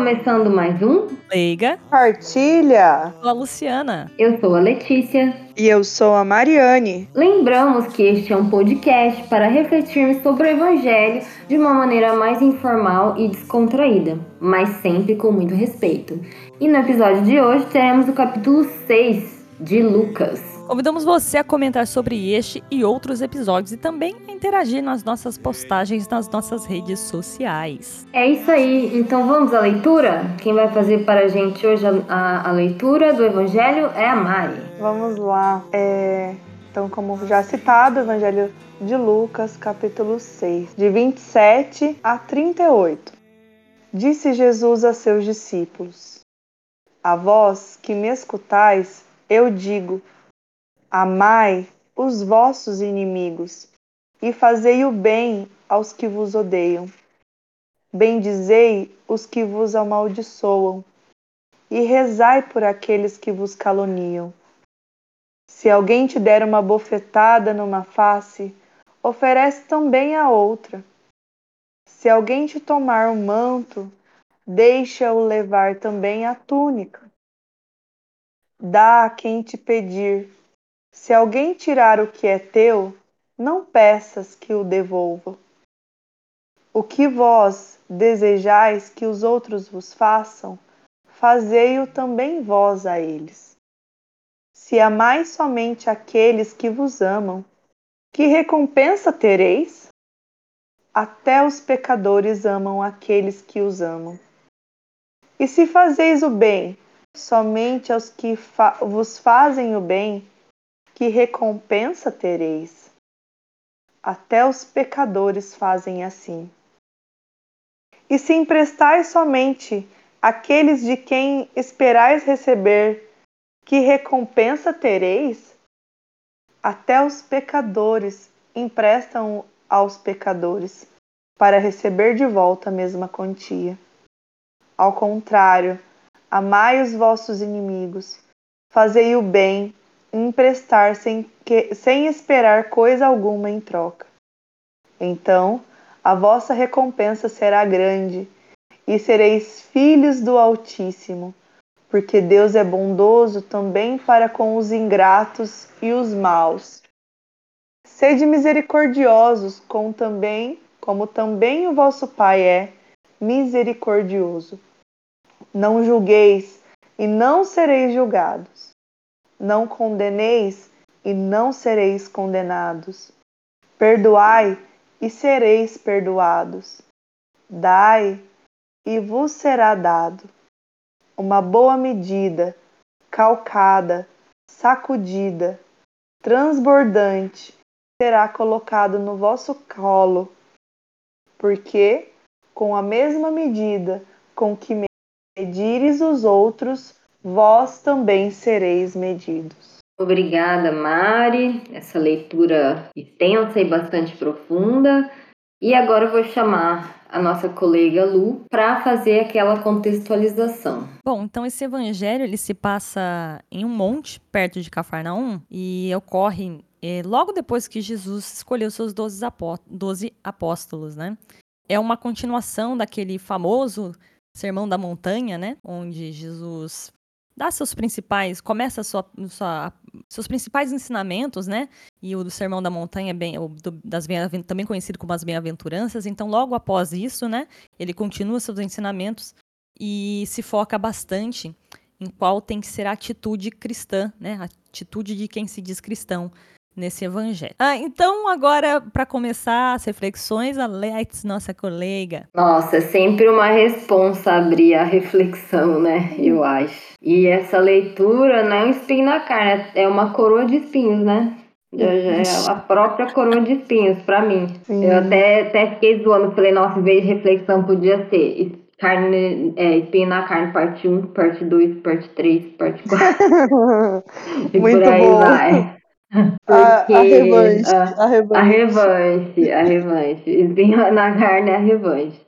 começando mais um Leiga. Partilha. Eu sou a Luciana. Eu sou a Letícia. E eu sou a Mariane. Lembramos que este é um podcast para refletirmos sobre o Evangelho de uma maneira mais informal e descontraída, mas sempre com muito respeito. E no episódio de hoje teremos o capítulo 6 de Lucas. Convidamos você a comentar sobre este e outros episódios e também a interagir nas nossas postagens nas nossas redes sociais. É isso aí, então vamos à leitura? Quem vai fazer para a gente hoje a, a, a leitura do Evangelho é a Mari. Vamos lá. É... Então, como já citado, o Evangelho de Lucas, capítulo 6, de 27 a 38. Disse Jesus a seus discípulos: A vós que me escutais, eu digo, Amai os vossos inimigos e fazei o bem aos que vos odeiam. Bendizei os que vos amaldiçoam e rezai por aqueles que vos caluniam. Se alguém te der uma bofetada numa face, oferece também a outra. Se alguém te tomar o um manto, deixa-o levar também a túnica. Dá a quem te pedir se alguém tirar o que é teu, não peças que o devolva. O que vós desejais que os outros vos façam, fazei-o também vós a eles. Se amais somente aqueles que vos amam, que recompensa tereis? Até os pecadores amam aqueles que os amam. E se fazeis o bem somente aos que fa vos fazem o bem, que recompensa tereis? Até os pecadores fazem assim. E se emprestais somente aqueles de quem esperais receber, que recompensa tereis? Até os pecadores emprestam aos pecadores, para receber de volta a mesma quantia. Ao contrário, amai os vossos inimigos, fazei o bem emprestar sem, que, sem esperar coisa alguma em troca. Então a vossa recompensa será grande, e sereis filhos do Altíssimo, porque Deus é bondoso também para com os ingratos e os maus. Sede misericordiosos, com também, como também o vosso Pai é misericordioso. Não julgueis, e não sereis julgados não condeneis e não sereis condenados. Perdoai e sereis perdoados. Dai e vos será dado. Uma boa medida, calcada, sacudida, transbordante, será colocado no vosso colo, porque com a mesma medida com que medires os outros, vós também sereis medidos. Obrigada, Mari. Essa leitura extensa e bastante profunda. E agora eu vou chamar a nossa colega Lu para fazer aquela contextualização. Bom, então esse evangelho ele se passa em um monte perto de Cafarnaum e ocorre é, logo depois que Jesus escolheu seus doze apóstolos, né? É uma continuação daquele famoso Sermão da Montanha, né? Onde Jesus dá seus principais, começa sua, sua, seus principais ensinamentos, né? E o do Sermão da Montanha, é bem, o do, das também conhecido como as Bem-aventuranças. Então, logo após isso, né? Ele continua seus ensinamentos e se foca bastante em qual tem que ser a atitude cristã, né? A atitude de quem se diz cristão nesse evangelho. Ah, então agora para começar as reflexões, a Leitz, nossa colega. Nossa, é sempre uma responsa abrir a reflexão, né? Eu acho. E essa leitura não é um espinho na carne, é uma coroa de espinhos, né? Já, já é a própria coroa de espinhos para mim. Sim. Eu até, até fiquei zoando, falei, nossa, em vez de reflexão podia ser carne, é, espinho na carne, parte 1, parte 2, parte 3, parte 4. e Muito por aí bom. vai. A, a, revanche, a, a revanche. A revanche, a revanche. na carne é a revanche.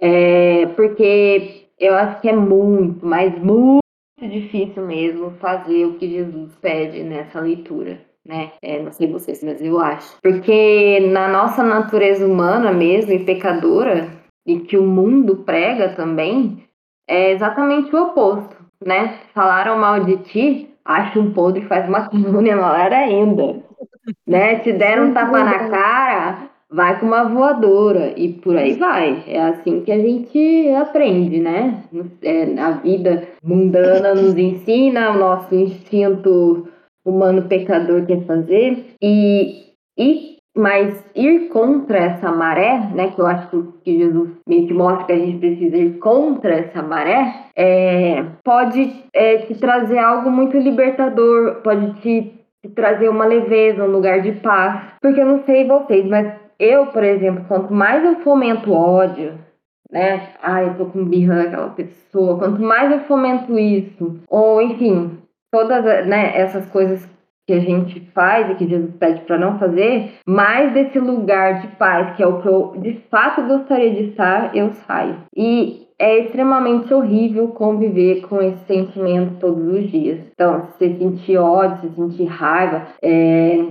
É, porque eu acho que é muito, mas muito difícil mesmo fazer o que Jesus pede nessa leitura. Né? É, não sei vocês, mas eu acho. Porque na nossa natureza humana mesmo e pecadora, e que o mundo prega também, é exatamente o oposto, né? Falaram mal de ti, acha um podre e faz uma coluna maior ainda. né? Te deram um tapa na cara, vai com uma voadora e por aí vai. É assim que a gente aprende, né? É, a vida mundana nos ensina, o nosso instinto humano pecador quer fazer e, e mas ir contra essa maré, né, que eu acho que Jesus meio que mostra que a gente precisa ir contra essa maré, é, pode é, te trazer algo muito libertador, pode te, te trazer uma leveza, um lugar de paz. Porque eu não sei vocês, mas eu, por exemplo, quanto mais eu fomento ódio, né? Ai, eu tô com birra daquela pessoa. Quanto mais eu fomento isso, ou enfim, todas né, essas coisas que a gente faz e que Jesus pede para não fazer, mais desse lugar de paz, que é o que eu de fato gostaria de estar, eu saio. E é extremamente horrível conviver com esse sentimento todos os dias. Então, se sentir ódio, se sentir raiva, é,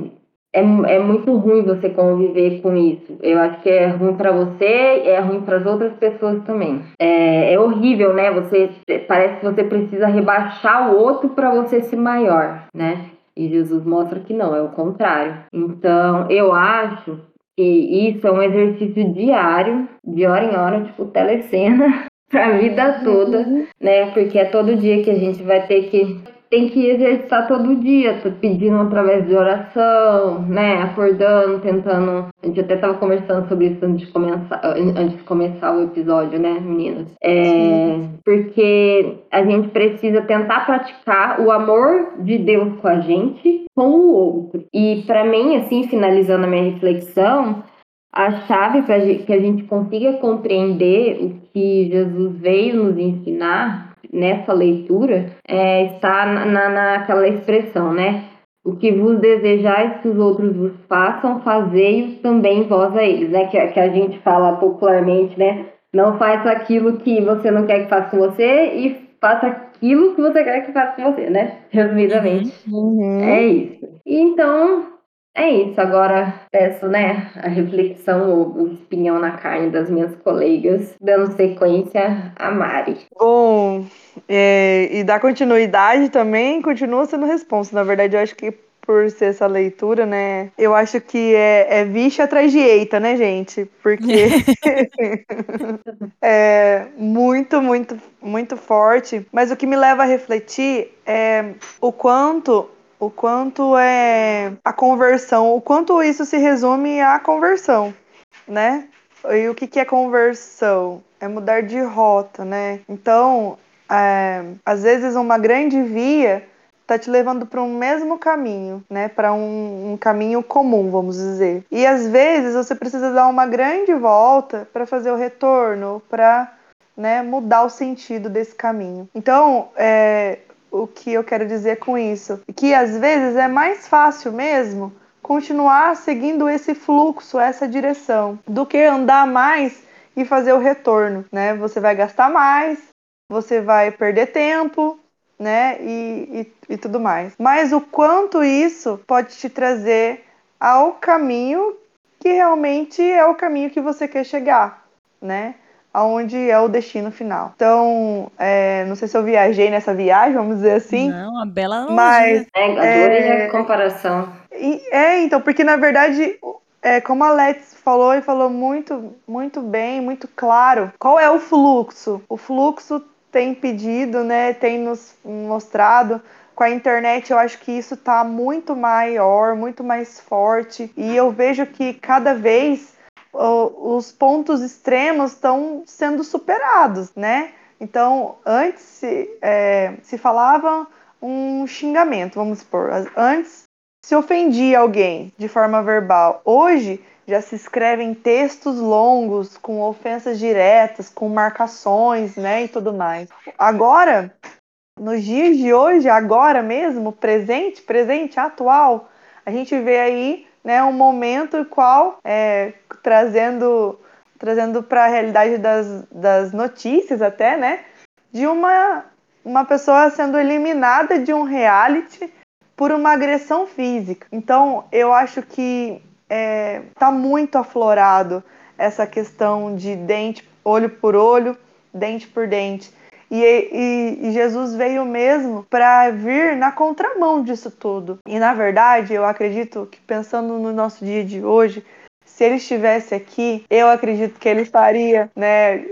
é, é muito ruim você conviver com isso. Eu acho que é ruim para você é ruim para as outras pessoas também. É, é horrível, né? Você parece que você precisa rebaixar o outro para você ser maior, né? E Jesus mostra que não, é o contrário. Então, eu acho que isso é um exercício diário, de hora em hora, tipo telecena, para a vida toda, né? Porque é todo dia que a gente vai ter que tem que exercitar todo dia, pedindo através de oração, né? Acordando, tentando. A gente até estava conversando sobre isso antes de começar, antes de começar o episódio, né, meninas? É, porque a gente precisa tentar praticar o amor de Deus com a gente, com o outro. E para mim, assim, finalizando a minha reflexão, a chave para que a gente consiga compreender o que Jesus veio nos ensinar nessa leitura é, está na, naquela expressão, né? O que vos desejais que os outros vos façam, fazei-os também vós a eles, né? Que, que a gente fala popularmente, né? Não faça aquilo que você não quer que faça com você e faça aquilo que você quer que faça com você, né? Resumidamente. Uhum. É isso. Então, é isso, agora peço, né, a reflexão, o espinhão na carne das minhas colegas, dando sequência a Mari. Bom, é, e dar continuidade também, continua sendo responsa. Na verdade, eu acho que por ser essa leitura, né? Eu acho que é, é vixe atrás de eita, né, gente? Porque é muito, muito, muito forte. Mas o que me leva a refletir é o quanto o quanto é a conversão, o quanto isso se resume à conversão, né? E o que, que é conversão? É mudar de rota, né? Então, é, às vezes uma grande via tá te levando para um mesmo caminho, né? Para um, um, caminho comum, vamos dizer. E às vezes você precisa dar uma grande volta para fazer o retorno, para né, mudar o sentido desse caminho. Então, é, o que eu quero dizer com isso? Que às vezes é mais fácil mesmo continuar seguindo esse fluxo, essa direção, do que andar mais e fazer o retorno, né? Você vai gastar mais, você vai perder tempo, né? E, e, e tudo mais. Mas o quanto isso pode te trazer ao caminho que realmente é o caminho que você quer chegar, né? Aonde é o destino final. Então, é, não sei se eu viajei nessa viagem, vamos dizer assim. Não, uma bela analogia. Mas, é, adorei é, a comparação. É, então, porque na verdade, é, como a Let's falou e falou muito, muito bem, muito claro, qual é o fluxo? O fluxo tem pedido, né, tem nos mostrado com a internet eu acho que isso está muito maior, muito mais forte e eu vejo que cada vez os pontos extremos estão sendo superados, né? Então, antes se, é, se falava um xingamento, vamos supor. Antes se ofendia alguém de forma verbal. Hoje já se escrevem textos longos, com ofensas diretas, com marcações, né? E tudo mais. Agora, nos dias de hoje, agora mesmo, presente, presente, atual, a gente vê aí né, um momento qual é, trazendo trazendo para a realidade das, das notícias até, né, de uma uma pessoa sendo eliminada de um reality por uma agressão física. Então, eu acho que é, tá muito aflorado essa questão de dente, olho por olho, dente por dente. E, e, e Jesus veio mesmo para vir na contramão disso tudo. E na verdade, eu acredito que pensando no nosso dia de hoje, se ele estivesse aqui, eu acredito que ele faria né,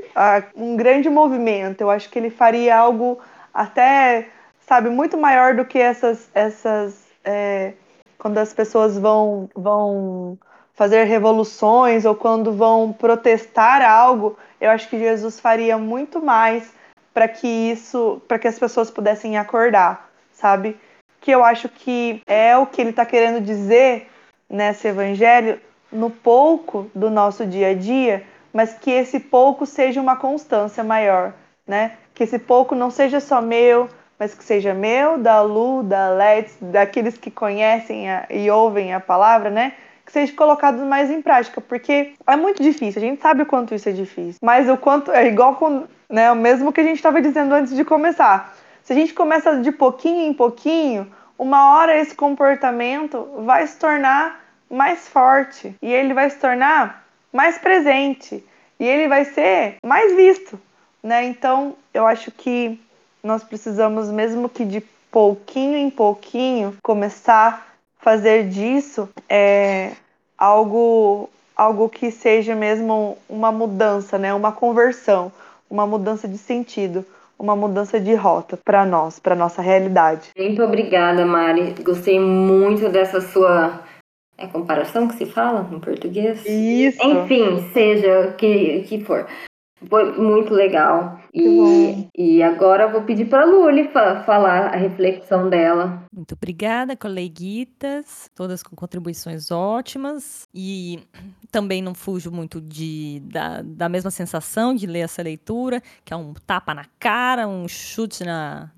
um grande movimento. Eu acho que ele faria algo até, sabe, muito maior do que essas. essas é, quando as pessoas vão, vão fazer revoluções ou quando vão protestar algo, eu acho que Jesus faria muito mais para que isso, para que as pessoas pudessem acordar, sabe? Que eu acho que é o que ele está querendo dizer nesse evangelho no pouco do nosso dia a dia, mas que esse pouco seja uma constância maior, né? Que esse pouco não seja só meu, mas que seja meu, da Lu, da Let's, daqueles que conhecem a, e ouvem a palavra, né? Que seja colocado mais em prática, porque é muito difícil, a gente sabe o quanto isso é difícil, mas o quanto é igual com, né, o mesmo que a gente estava dizendo antes de começar. Se a gente começa de pouquinho em pouquinho, uma hora esse comportamento vai se tornar mais forte e ele vai se tornar mais presente e ele vai ser mais visto, né? Então, eu acho que nós precisamos mesmo que de pouquinho em pouquinho começar a fazer disso é, algo algo que seja mesmo uma mudança, né? Uma conversão, uma mudança de sentido, uma mudança de rota para nós, para nossa realidade. Muito obrigada, Mari. Gostei muito dessa sua é comparação que se fala em português? Isso. Enfim, seja o que, que for. Foi muito legal. E, e agora eu vou pedir para a Luli fa falar a reflexão dela. Muito obrigada, coleguitas, todas com contribuições ótimas. E também não fujo muito de, da, da mesma sensação de ler essa leitura, que é um tapa na cara, um chute na,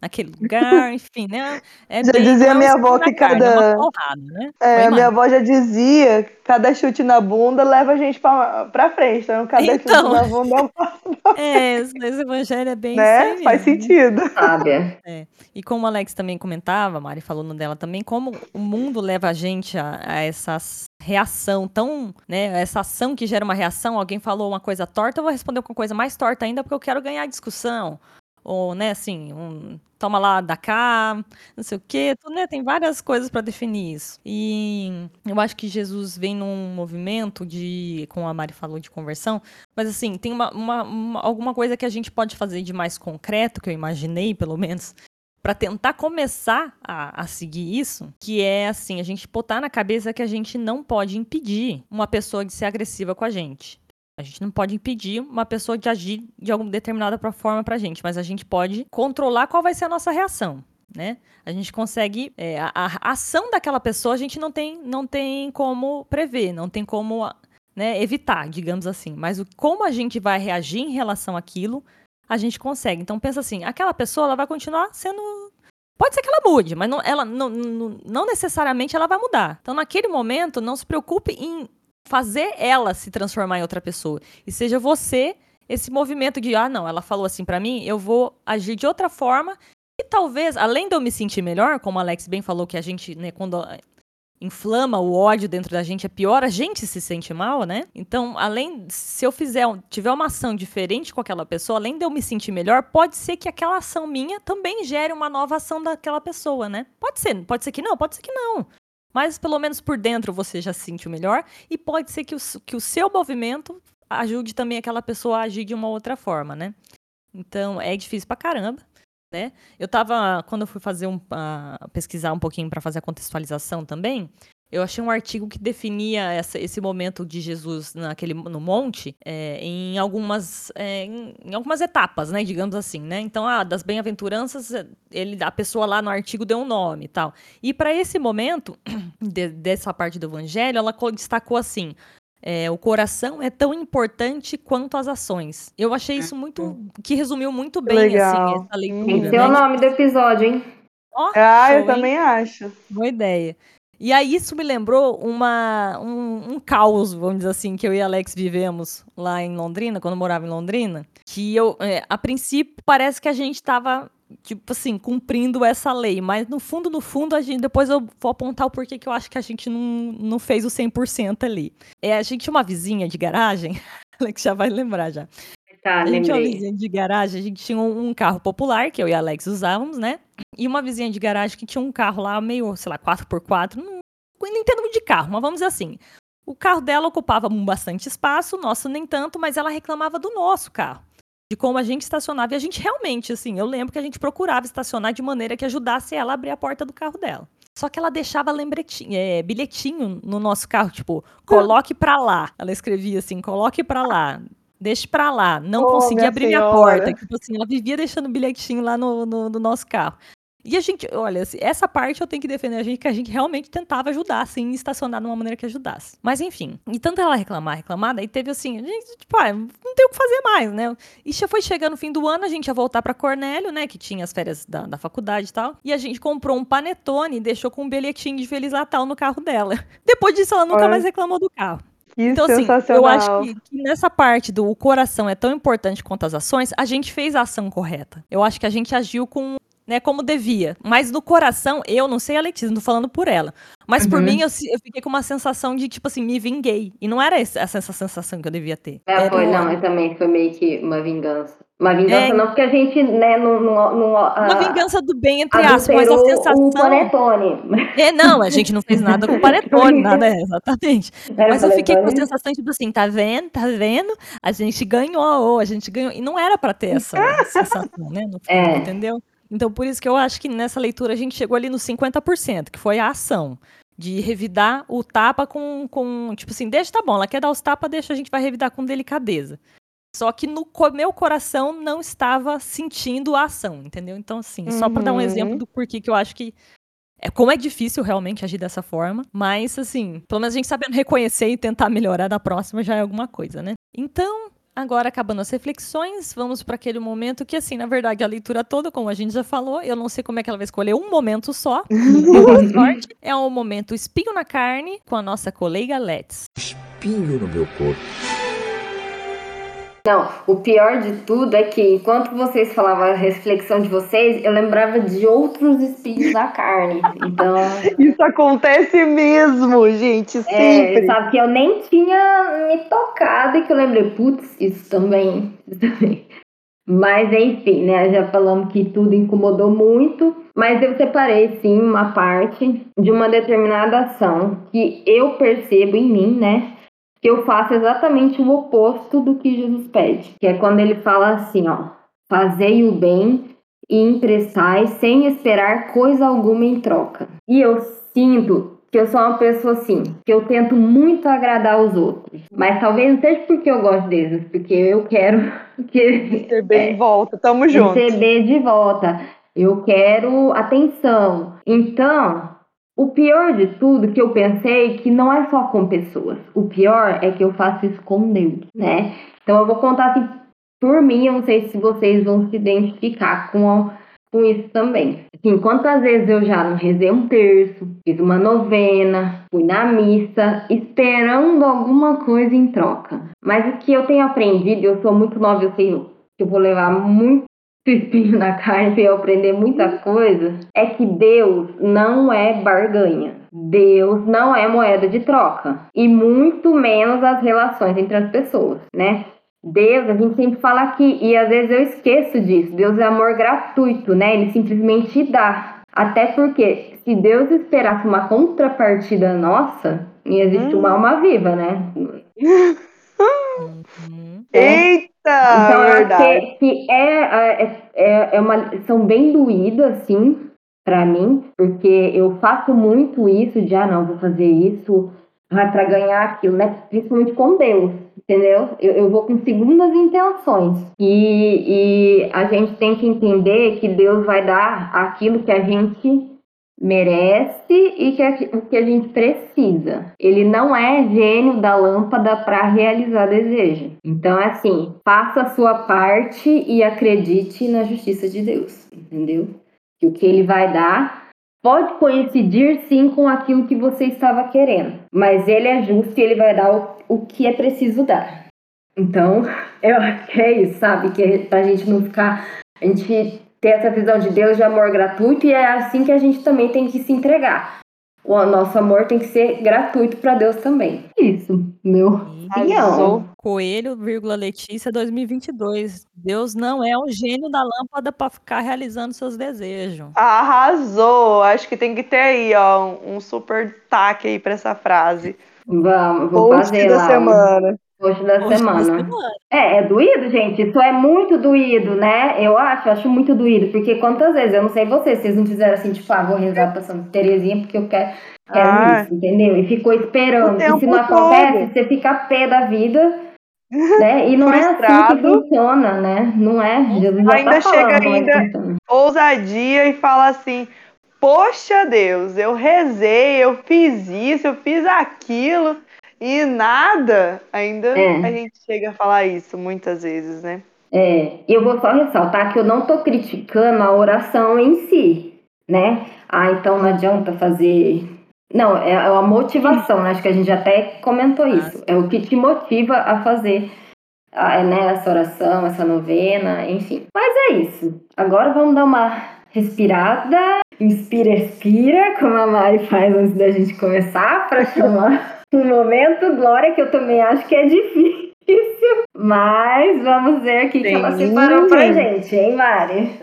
naquele lugar, enfim, né? É já bem, dizia minha avó que cada. Carne, é porrada, né? É, minha avó já dizia cada chute na bunda leva a gente pra, pra frente. Então, cada então, chute na bunda é um passo. É, esse evangelho é bem né? Faz sentido. Sábia. É. E como o Alex também comentava, a Mari falou no dela também, como o mundo leva a gente a, a essas reação tão, né, essa ação que gera uma reação, alguém falou uma coisa torta, eu vou responder com coisa mais torta ainda porque eu quero ganhar a discussão ou, né, assim, um toma lá da cá, não sei o quê, né, tem várias coisas para definir isso. E eu acho que Jesus vem num movimento de, como a Mari falou, de conversão, mas assim, tem uma, uma, uma alguma coisa que a gente pode fazer de mais concreto, que eu imaginei, pelo menos, para tentar começar a, a, seguir isso, que é assim, a gente botar na cabeça que a gente não pode impedir uma pessoa de ser agressiva com a gente. A gente não pode impedir uma pessoa de agir de alguma determinada forma pra gente, mas a gente pode controlar qual vai ser a nossa reação. Né? A gente consegue. É, a, a, ação daquela pessoa a gente não tem, não tem como prever, não tem como né, evitar, digamos assim. Mas o, como a gente vai reagir em relação àquilo, a gente consegue. Então pensa assim, aquela pessoa ela vai continuar sendo. Pode ser que ela mude, mas não, ela, não, não, não necessariamente ela vai mudar. Então, naquele momento, não se preocupe em fazer ela se transformar em outra pessoa. E seja você esse movimento de, ah, não, ela falou assim para mim, eu vou agir de outra forma. E talvez, além de eu me sentir melhor, como Alex bem falou, que a gente, né, quando inflama o ódio dentro da gente é pior, a gente se sente mal, né? Então, além, se eu fizer, tiver uma ação diferente com aquela pessoa, além de eu me sentir melhor, pode ser que aquela ação minha também gere uma nova ação daquela pessoa, né? Pode ser, pode ser que não, pode ser que não mas pelo menos por dentro você já se sentiu melhor e pode ser que o, que o seu movimento ajude também aquela pessoa a agir de uma outra forma, né? Então é difícil pra caramba. Né? Eu tava, quando eu fui fazer um, uh, pesquisar um pouquinho para fazer a contextualização também, eu achei um artigo que definia essa, esse momento de Jesus naquele, no monte é, em, algumas, é, em, em, algumas etapas, né? Digamos assim, né? Então, ah, das bem-aventuranças, ele, a pessoa lá no artigo deu um nome e tal. E para esse momento, de, dessa parte do evangelho, ela destacou assim: é, o coração é tão importante quanto as ações. Eu achei isso muito. que resumiu muito bem Legal. assim, essa leitura. Tem que ser né? o nome do episódio, hein? Oh, ah, show, eu também hein? acho. Boa ideia. E aí isso me lembrou uma, um, um caos, vamos dizer assim, que eu e Alex vivemos lá em Londrina, quando eu morava em Londrina, que eu, é, a princípio, parece que a gente estava tipo assim, cumprindo essa lei. Mas no fundo, no fundo, a gente depois eu vou apontar o porquê que eu acho que a gente não, não fez o 100% ali. É, a gente tinha uma vizinha de garagem, Alex já vai lembrar já. Tá, a gente tinha uma vizinha de garagem, a gente tinha um, um carro popular, que eu e a Alex usávamos, né? E uma vizinha de garagem que tinha um carro lá, meio, sei lá, 4x4, não, não entendo muito de carro, mas vamos dizer assim. O carro dela ocupava bastante espaço, o nosso nem tanto, mas ela reclamava do nosso carro. De como a gente estacionava. E a gente realmente, assim, eu lembro que a gente procurava estacionar de maneira que ajudasse ela a abrir a porta do carro dela. Só que ela deixava lembretinho, é, bilhetinho no nosso carro, tipo, coloque pra lá. Ela escrevia assim, coloque pra lá. Deixe pra lá. Não Oh, consegui minha abrir minha senhora. porta. Tipo assim, ela vivia deixando bilhetinho lá no, no, no nosso carro. E a gente, olha, assim, essa parte eu tenho que defender a gente, que a gente realmente tentava ajudar, assim, estacionar de uma maneira que ajudasse. Mas enfim, e tanto ela reclamar, reclamar, daí teve assim, a gente, tipo, ah, não tem o que fazer mais, né? E já foi chegando o fim do ano, a gente ia voltar pra Cornélio, né, que tinha as férias da, da faculdade e tal, e a gente comprou um panetone e deixou com um bilhetinho de Feliz Natal no carro dela. Depois disso, ela nunca mais reclamou do carro. Que Então, assim, eu acho que, que nessa parte do o coração é tão importante quanto as ações, a gente fez a ação correta. Eu acho que a gente agiu com, né, como devia. Mas no coração, eu não sei a Letícia, não tô falando por ela. Mas por Uhum. mim, eu, eu fiquei com uma sensação de, tipo assim, me vinguei. E não era essa, essa sensação que eu devia ter. É, foi, o- não, mas também foi meio que uma vingança. Uma vingança É. não, porque a gente, né, não... uma vingança do bem, entre aspas, mas a sensação. o panetone. É, não, a gente não fez nada com o panetone, nada, é, exatamente. Era Mas eu fiquei com a sensação, tipo assim, tá vendo, tá vendo? A gente ganhou, a gente ganhou. E não era pra ter essa sensação, né? No fundo, É. entendeu? Então, por isso que eu acho que nessa leitura a gente chegou ali nos 50%, que foi a ação. De revidar o tapa com, com. Tipo assim, deixa, tá bom, ela quer dar os tapas, deixa, a gente vai revidar com delicadeza. Só que no meu coração não estava sentindo a ação, entendeu? Então, assim, só pra dar um Uhum. exemplo do porquê que eu acho que é, como é difícil realmente agir dessa forma, mas assim, pelo menos a gente sabendo reconhecer e tentar melhorar da próxima já é alguma coisa, né? Então, agora acabando as reflexões, vamos para aquele momento que assim, na verdade, a leitura toda, como a gente já falou, eu não sei como é que ela vai escolher um momento só. Sorte. É o momento espinho na carne com a nossa colega Let's. espinho no meu corpo. Não, o pior de tudo é que enquanto vocês falavam a reflexão de vocês, eu lembrava de outros espinhos na carne. Então, Isso acontece mesmo, gente, é, sempre. sabe que eu nem tinha me tocado e que eu lembrei, putz, isso também, isso também. Mas enfim, né? Já falamos que tudo incomodou muito, mas eu separei sim uma parte de uma determinada ação que eu percebo em mim, né? Que eu faço exatamente o oposto do que Jesus pede, que é quando ele fala assim, ó, fazei o bem e emprestai sem esperar coisa alguma em troca. E eu sinto que eu sou uma pessoa assim, que eu tento muito agradar os outros, mas talvez não seja porque eu gosto deles, porque eu quero que Ser bem em volta, tamo junto. receber de volta. Eu quero atenção. Então, o pior de tudo que eu pensei que não é só com pessoas. O pior é que eu faço isso com Deus, né? Então eu vou contar assim por mim, eu não sei se vocês vão se identificar com, com isso também. Assim, quantas vezes eu já não rezei um terço, fiz uma novena, fui na missa, esperando alguma coisa em troca. Mas o que eu tenho aprendido, eu sou muito nova, eu sei que eu vou levar muito espinho na carne para eu aprender muita coisa, é que Deus não é barganha. Deus não é moeda de troca. E muito menos as relações entre as pessoas, né? Deus, a gente sempre fala aqui, e às vezes eu esqueço disso. Deus é amor gratuito, né? Ele simplesmente dá. Até porque, se Deus esperasse uma contrapartida nossa, ia existir uma alma viva, né? Uhum. Eita, Então, eu acho que, que é, é, é, é uma lição bem doída, assim, pra mim, porque eu faço muito isso de, ah, não, vou fazer isso ah, pra ganhar aquilo, né? Principalmente com Deus, entendeu? Eu, eu vou com segundas intenções. E, e a gente tem que entender que Deus vai dar aquilo que a gente merece e que a, o que a gente precisa. Ele não é gênio da lâmpada para realizar desejo. Então, é assim, faça a sua parte e acredite na justiça de Deus, entendeu? Que o que ele vai dar pode coincidir sim com aquilo que você estava querendo, mas ele é justo e ele vai dar o, o que é preciso dar. Então, eu acho que é isso, sabe? Que é pra gente não ficar. A gente ter essa visão de Deus de amor gratuito e é assim que a gente também tem que se entregar. o nosso amor tem que ser gratuito para Deus também. Isso, meu opinião. Coelho, vírgula Letícia 2022. Deus não é o gênio da lâmpada para ficar realizando seus desejos. Arrasou! Acho que tem que ter aí, ó, um super destaque aí para essa frase. Vamos, vou Post fazer da lá. um semana. Post da Post da semana. semana. É, é doído, gente. Isso é muito doído, né? Eu acho, acho muito doído. Porque quantas vezes, eu não sei vocês, vocês não fizeram assim, tipo, ah, vou rezar pra Santa Terezinha porque eu quero, quero Ah. isso, entendeu? E ficou esperando. E tempo se não acontece, todo. você fica pé da vida, né? E não é assim que Frustrado. funciona, né? Não é. Jesus já Ainda tá falando chega como é ainda- ousadia e fala assim: Poxa Deus, eu rezei, eu fiz isso, eu fiz aquilo e nada. Ainda É. a gente chega a falar isso muitas vezes, né? É, e eu vou só ressaltar que eu não tô criticando a oração em si, né? Ah, então não adianta fazer. Não, é a motivação, né? Acho que a gente até comentou isso. É o que te motiva a fazer ah, né, essa oração, essa novena, enfim. Mas é isso. Agora vamos dar uma respirada. Inspira, expira, como a Mari faz antes da gente começar, para chamar um momento glória, que eu também acho que é difícil. Mas vamos ver aqui que ela Sim. separou pra gente, hein, Mari?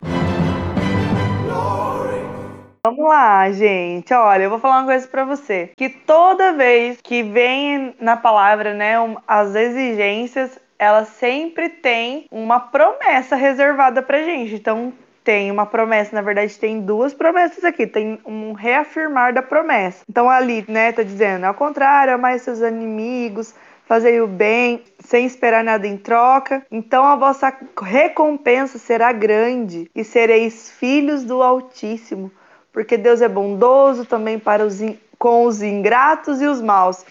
Vamos lá, gente. Olha, eu vou falar uma coisa pra você. Que toda vez que vem na palavra, né, um- as exigências, ela sempre tem uma promessa reservada pra gente. Então, tem uma promessa, na verdade, tem duas promessas aqui. Tem um reafirmar da promessa. Então, ali, né, tá dizendo, ao contrário, amai seus inimigos, fazei o bem, sem esperar nada em troca. Então, a vossa recompensa será grande e sereis filhos do Altíssimo porque Deus é bondoso também para os com os ingratos e os maus.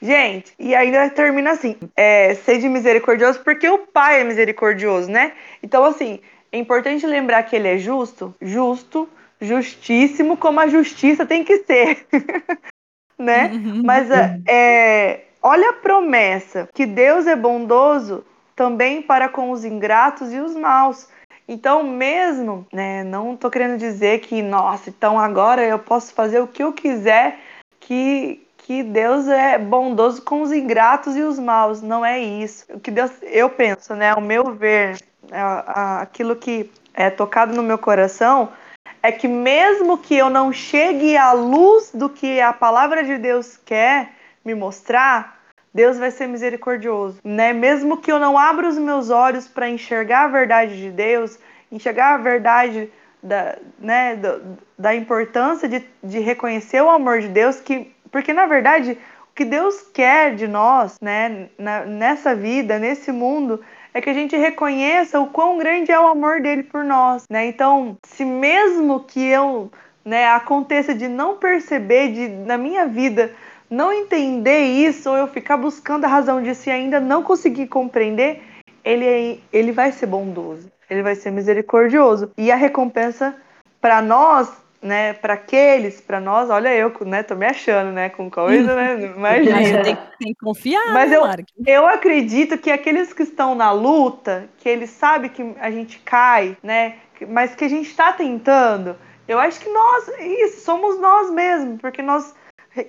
Gente, e ainda termina assim: é, sede misericordioso, porque o Pai é misericordioso, né? Então, assim, é importante lembrar que ele é justo, justo, justíssimo, como a justiça tem que ser, né? Mas é, é, olha a promessa: que Deus é bondoso também para com os ingratos e os maus. Então, mesmo, né, não tô querendo dizer que, nossa, então agora eu posso fazer o que eu quiser, que, que Deus é bondoso com os ingratos e os maus. Não é isso. O que Deus, eu penso, né, o meu ver, a- a- aquilo que é tocado no meu coração, é que mesmo que eu não chegue à luz do que a palavra de Deus quer me mostrar, Deus vai ser misericordioso, né? Mesmo que eu não abra os meus olhos para enxergar a verdade de Deus, enxergar a verdade da, né, do- da importância de, de reconhecer o amor de Deus, que porque na verdade o que Deus quer de nós, né, na- nessa vida, nesse mundo, é que a gente reconheça o quão grande é o amor dele por nós, né? Então, se mesmo que eu, né, aconteça de não perceber de na minha vida não entender isso ou eu ficar buscando a razão disso e ainda não conseguir compreender, ele, ele vai ser bondoso, ele vai ser misericordioso. E a recompensa para nós, né, para aqueles, para nós, olha eu, né, tô me achando, né, com coisa, né, imagina. tem, tem que confiar, Mas né, eu-? Eu acredito que aqueles que estão na luta, que eles sabem que a gente cai, né? Mas que a gente está tentando, eu acho que nós, isso, somos nós mesmos, porque nós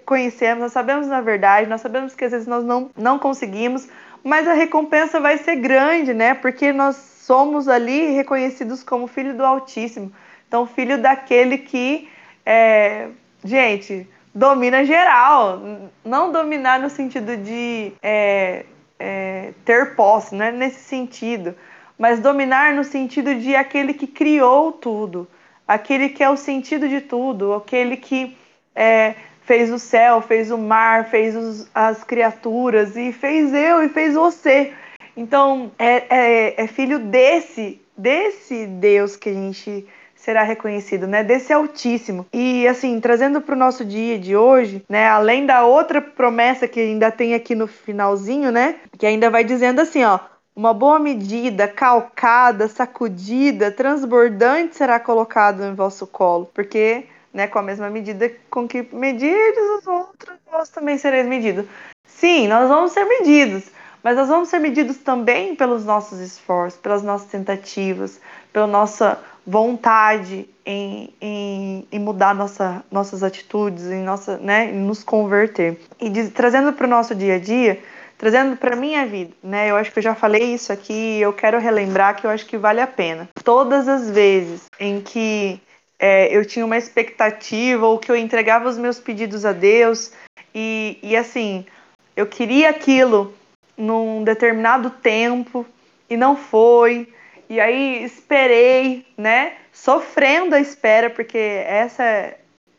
conhecemos, nós sabemos na verdade, nós sabemos que às vezes nós não, não conseguimos, mas a recompensa vai ser grande, né? Porque nós somos ali reconhecidos como filho do Altíssimo. Então, filho daquele que, é, gente, domina geral. Não dominar no sentido de é, é, ter posse, não é nesse sentido. Mas dominar no sentido de aquele que criou tudo, aquele que é o sentido de tudo, aquele que é, fez o céu, fez o mar, fez os- as criaturas e fez eu e fez você. Então é, é, é filho desse desse Deus que a gente será reconhecido, né? Desse Altíssimo. E assim, trazendo para o nosso dia de hoje, né? Além da outra promessa que ainda tem aqui no finalzinho, né? Que ainda vai dizendo assim, ó. Uma boa medida, calcada, sacudida, transbordante será colocado em vosso colo, porque, né, com a mesma medida com que medidos os outros, vós também sereis medidos. Sim, nós vamos ser medidos, mas nós vamos ser medidos também pelos nossos esforços, pelas nossas tentativas, pela nossa vontade em, em, em mudar nossa, nossas atitudes, em, nossa, né, em nos converter. E de, trazendo para o nosso dia a dia, trazendo para minha vida, né? Eu acho que eu já falei isso aqui eu quero relembrar que eu acho que vale a pena. Todas as vezes em que é, eu tinha uma expectativa ou que eu entregava os meus pedidos a Deus e, e assim, eu queria aquilo num determinado tempo e não foi. E aí esperei, né? Sofrendo a espera, porque essa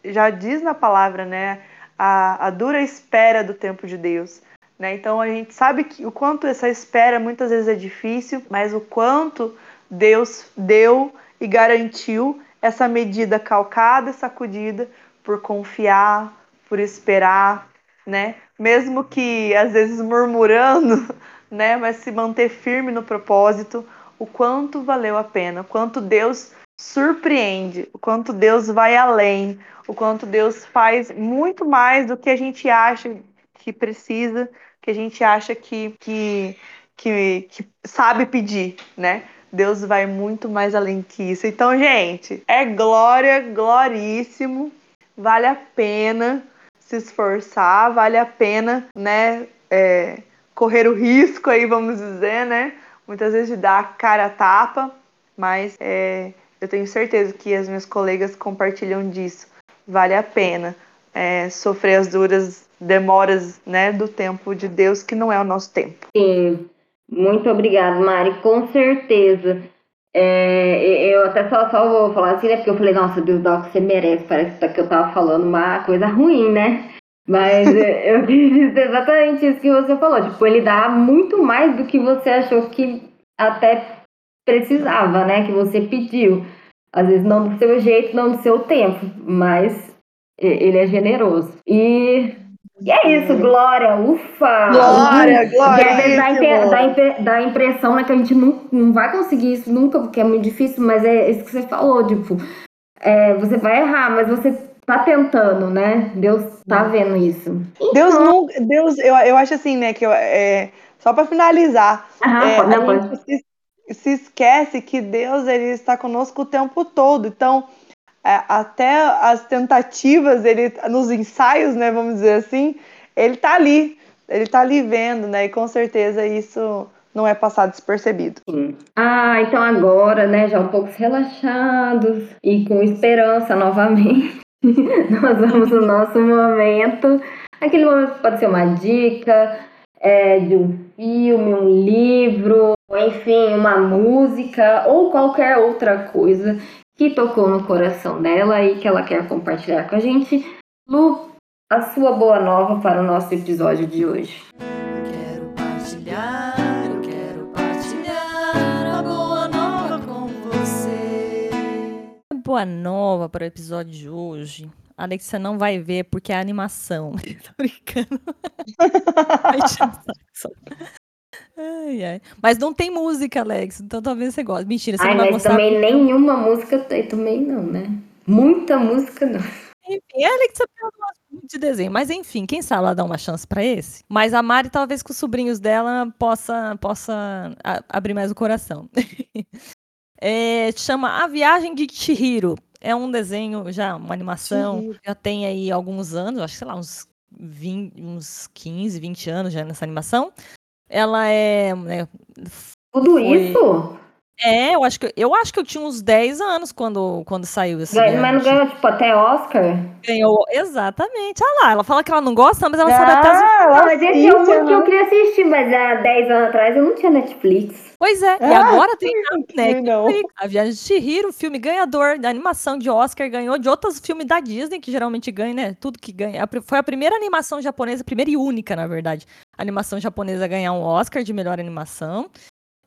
já diz na palavra, né? A, a dura espera do tempo de Deus. Né? Então a gente sabe que o quanto essa espera muitas vezes é difícil, mas o quanto Deus deu e garantiu essa medida calcada sacudida por confiar, por esperar, né? Mesmo que às vezes murmurando, né? Mas se manter firme no propósito, o quanto valeu a pena, o quanto Deus surpreende, o quanto Deus vai além, o quanto Deus faz muito mais do que a gente acha que precisa, que a gente acha que, que, que, que sabe pedir, né? Deus vai muito mais além que isso. Então, gente, é glória, gloríssimo, vale a pena se esforçar, vale a pena, né? É, correr o risco aí, vamos dizer, né? Muitas vezes de dar cara a tapa, mas é, eu tenho certeza que as minhas colegas compartilham disso. Vale a pena é, sofrer as duras demoras né, do tempo de Deus, que não é o nosso tempo. Sim, muito obrigada, Mari, com certeza. É, eu até só, só vou falar assim, né? Porque eu falei, nossa, Deus dá o que você merece. Parece que eu tava falando uma coisa ruim, né? Mas eu quis dizer exatamente isso que você falou. Tipo, ele dá muito mais do que você achou que até precisava, né? Que você pediu. Às vezes não do seu jeito, não do seu tempo, mas ele é generoso. E e é isso, Glória, ufa! Glória, Glória! Às vezes dá, dá, dá, impressão né, que a gente não, não vai conseguir isso nunca, porque é muito difícil, mas é isso que você falou, tipo, é, você vai errar, mas você tá tentando, né? Deus tá vendo isso. Deus não. Deus, eu, eu acho assim, né, que eu, é, só para finalizar, Aham, é, pode, a gente se, se esquece que Deus ele está conosco o tempo todo. Então, é, até as tentativas, ele nos ensaios, né, vamos dizer assim, ele tá ali, ele tá ali vendo, né, e com certeza isso não é passado despercebido. Sim. Ah, então agora, né, já um pouco relaxados e com esperança novamente, nós vamos no nosso momento. Aquele momento pode ser uma dica é, de um filme, um livro, enfim, uma música ou qualquer outra coisa que tocou no coração dela e que ela quer compartilhar com a gente. Lu, a sua boa nova para o nosso episódio de hoje. Quero partilhar, Boa nova para o episódio de hoje. A Alexia não vai ver porque é animação. Tô brincando. Ai, ai. Mas não tem música, Alex, então talvez você goste. Mentira, você ai, não vai mas mostrar. também nenhuma música também não, né? Muita música não. Enfim, a Alex muito de desenho, mas enfim, quem sabe ela dá uma chance para esse. Mas a Mari, talvez com os sobrinhos dela, possa, possa abrir mais o coração. é, chama A Viagem de Chihiro. É um desenho, já, uma animação, Chihiro. já tem aí alguns anos, acho que sei lá, uns 20, uns 15, 20 anos já nessa animação. Ela é. Né, Tudo foi... isso? É, eu acho, que, eu acho que eu tinha uns 10 anos quando, quando saiu esse. Mas não ganhou, tipo, até Oscar? Ganhou, exatamente. Ah lá, ela fala que ela não gosta, mas ela ah, sabe até as. Não, mas esse é um que eu queria assistir, mas há 10 anos atrás eu não tinha Netflix. Pois é, ah, e agora tem Netflix. A Viagem de Chihiro, filme ganhador da animação de Oscar, ganhou de outros filmes da Disney, que geralmente ganha, né? Tudo que ganha. Foi a primeira animação japonesa, primeira e única, na verdade, animação japonesa a ganhar um Oscar de melhor animação.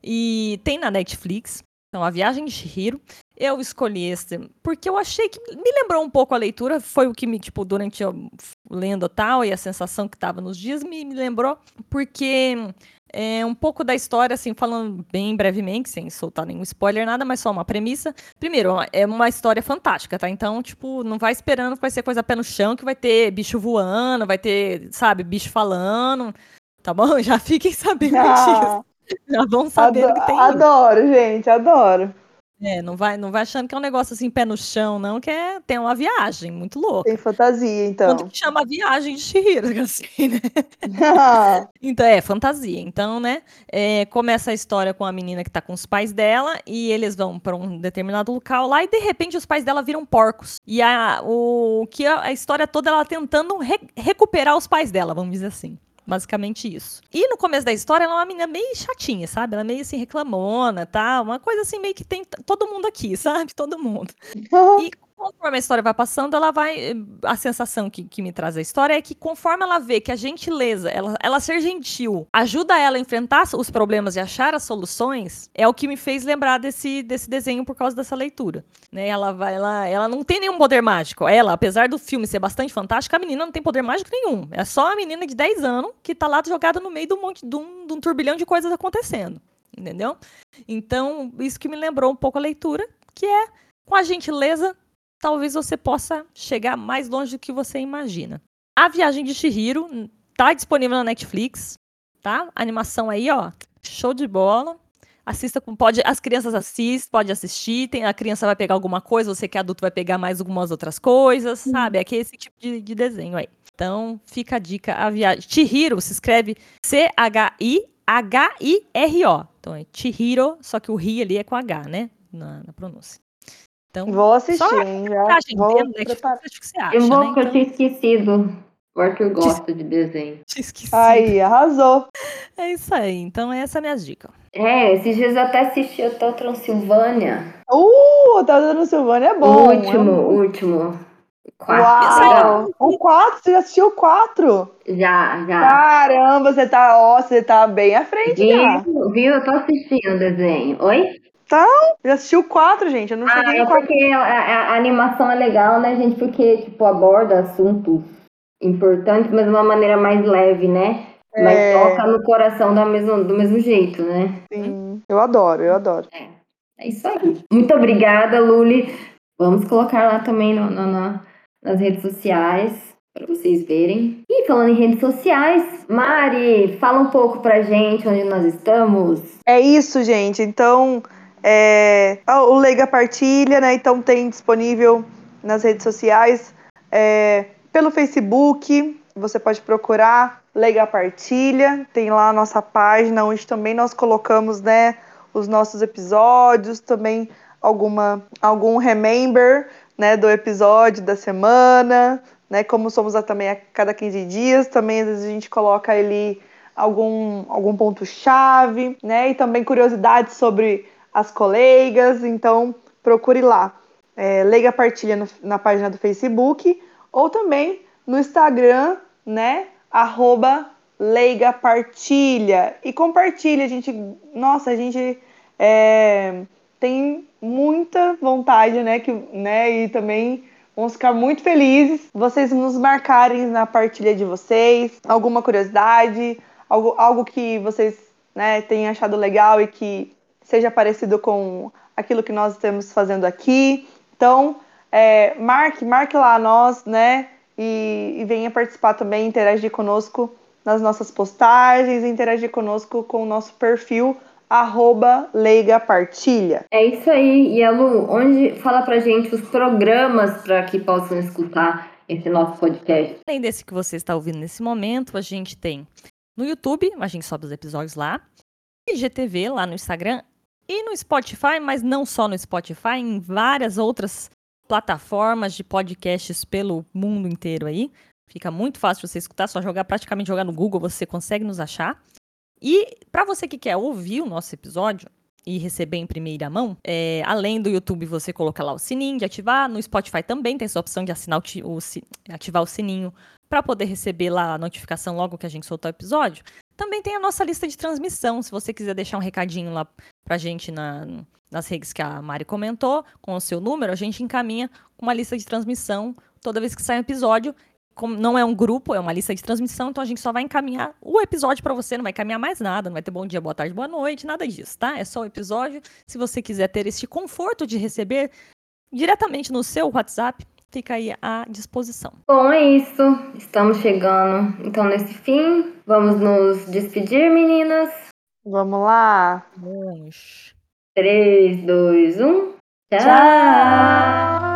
E tem na Netflix. Então, A Viagem de Shihiro. Eu escolhi esse porque eu achei que me lembrou um pouco a leitura, foi o que me, tipo, durante eu lendo tal e a sensação que estava nos dias, me, me lembrou, porque é um pouco da história, assim, falando bem brevemente, sem soltar nenhum spoiler, nada, mas só uma premissa. Primeiro, é uma história fantástica, tá? Então, tipo, não vai esperando que vai ser coisa pé no chão, que vai ter bicho voando, vai ter, sabe, bicho falando, tá bom? Já fiquem sabendo ah. disso. Já vão saber adoro, que tem. Adoro, gente, adoro. É, não vai, não vai achando que é um negócio assim, pé no chão, não, que é, tem uma viagem muito louca. Tem fantasia, então. Tanto que chama Viagem de Chihiro, assim, né? então, é, fantasia. Então, né, é, começa a história com a menina que tá com os pais dela e eles vão para um determinado local lá e, de repente, os pais dela viram porcos. E a, o que a, a história toda ela tentando re, recuperar os pais dela, vamos dizer assim. Basicamente isso. E no começo da história, ela é uma menina meio chatinha, sabe? Ela é meio assim, reclamona, tá? Uma coisa assim, meio que tem todo mundo aqui, sabe? Todo mundo. e conforme a história vai passando, ela vai. A sensação que, que me traz a história é que conforme ela vê que a gentileza, ela, ela ser gentil, ajuda ela a enfrentar os problemas e achar as soluções, é o que me fez lembrar desse, desse desenho por causa dessa leitura. Né? Ela vai ela, ela não tem nenhum poder mágico. Ela, apesar do filme ser bastante fantástico, a menina não tem poder mágico nenhum. É só a menina de 10 anos que tá lá jogada no meio um monte de um, de um turbilhão de coisas acontecendo. Entendeu? Então, isso que me lembrou um pouco a leitura, que é com a gentileza talvez você possa chegar mais longe do que você imagina. A Viagem de Shihiro tá disponível na Netflix, tá? A animação aí, ó, show de bola. Assista com pode, as crianças assistem, pode assistir, tem, a criança vai pegar alguma coisa, você que é adulto vai pegar mais algumas outras coisas, sabe? É que esse tipo de, de, desenho aí. Então, fica a dica, a viagem. Chihiro se escreve C-H-I-H-I-R-O. Então é Chihiro, só que o ri ali é com H, né? Na, na pronúncia. Então, vou assistir, hein? Já vou né? Acha, eu vou, né? porque eu tinha esquecido. O Arthur gosta de desenho. Aí, arrasou. É isso aí. Então, essa é a minha dica. É, esses dias eu até assisti Hotel Transilvânia. Uh, Hotel Transilvânia é bom. O último, o último. Quatro. Uau! O 4, você já assistiu o 4? Já, já. Caramba, você tá, ó, você tá bem à frente, viu, já. Viu? Eu tô assistindo o desenho. Oi? Então, já assistiu quatro, gente. Eu não ah, cheguei é porque a, a, a, animação é legal, né, gente? Porque, tipo, aborda assuntos importantes, mas de uma maneira mais leve, né? É... Mas toca no coração do mesmo, do mesmo jeito, né? Sim, eu adoro, eu adoro. É, é isso aí. Muito obrigada, Luli. Vamos colocar lá também no, no, no nas redes sociais para vocês verem. E falando em redes sociais, Mari, fala um pouco pra gente onde nós estamos. É isso, gente. Então, é, o Leiga Partilha, né? Então tem disponível nas redes sociais, é, pelo Facebook, você pode procurar Leiga Partilha, tem lá a nossa página onde também nós colocamos, né, os nossos episódios, também alguma algum remember, né, do episódio da semana, né, como somos a, também a cada 15 dias, também às vezes a gente coloca ali algum algum ponto chave, né, e também curiosidades sobre as colegas, então procure lá. É, Leiga Partilha no, na página do Facebook ou também no Instagram, né? Arroba Leiga Partilha. E compartilha, a gente. Nossa, a gente é, tem muita vontade, né? Que, né? E também vamos ficar muito felizes vocês nos marcarem na partilha de vocês, alguma curiosidade, algo, algo que vocês né, tenham achado legal e que seja parecido com aquilo que nós estamos fazendo aqui. Então, é, marque, marque lá a nós, né? E, e venha participar também, interagir conosco nas nossas postagens, interagir conosco com o nosso perfil arroba Leiga Partilha. É isso aí. E Lu, onde fala pra gente os programas para que possam escutar esse nosso podcast? Além desse que você está ouvindo nesse momento, a gente tem no YouTube, a gente sobe os episódios lá, IGTV lá no Instagram e no Spotify, mas não só no Spotify, em várias outras plataformas de podcasts pelo mundo inteiro aí. Fica muito fácil você escutar, só jogar praticamente jogar no Google, você consegue nos achar. E para você que quer ouvir o nosso episódio e receber em primeira mão, é, além do YouTube você coloca lá o sininho de ativar, no Spotify também tem essa opção de assinar o, o ativar o sininho para poder receber lá a notificação logo que a gente soltar o episódio. Também tem a nossa lista de transmissão, se você quiser deixar um recadinho lá pra gente na, nas redes que a Mari comentou, com o seu número, a gente encaminha uma lista de transmissão toda vez que sai um episódio. Como não é um grupo, é uma lista de transmissão, então a gente só vai encaminhar o episódio para você, não vai encaminhar mais nada, não vai ter bom dia, boa tarde, boa noite, nada disso, tá? É só o episódio. Se você quiser ter este conforto de receber diretamente no seu WhatsApp, fica aí à disposição. Bom, é isso. Estamos chegando então nesse fim. Vamos nos despedir, meninas. Vamos lá. Vamos. 3, 2, 1. Tchau! Tchau.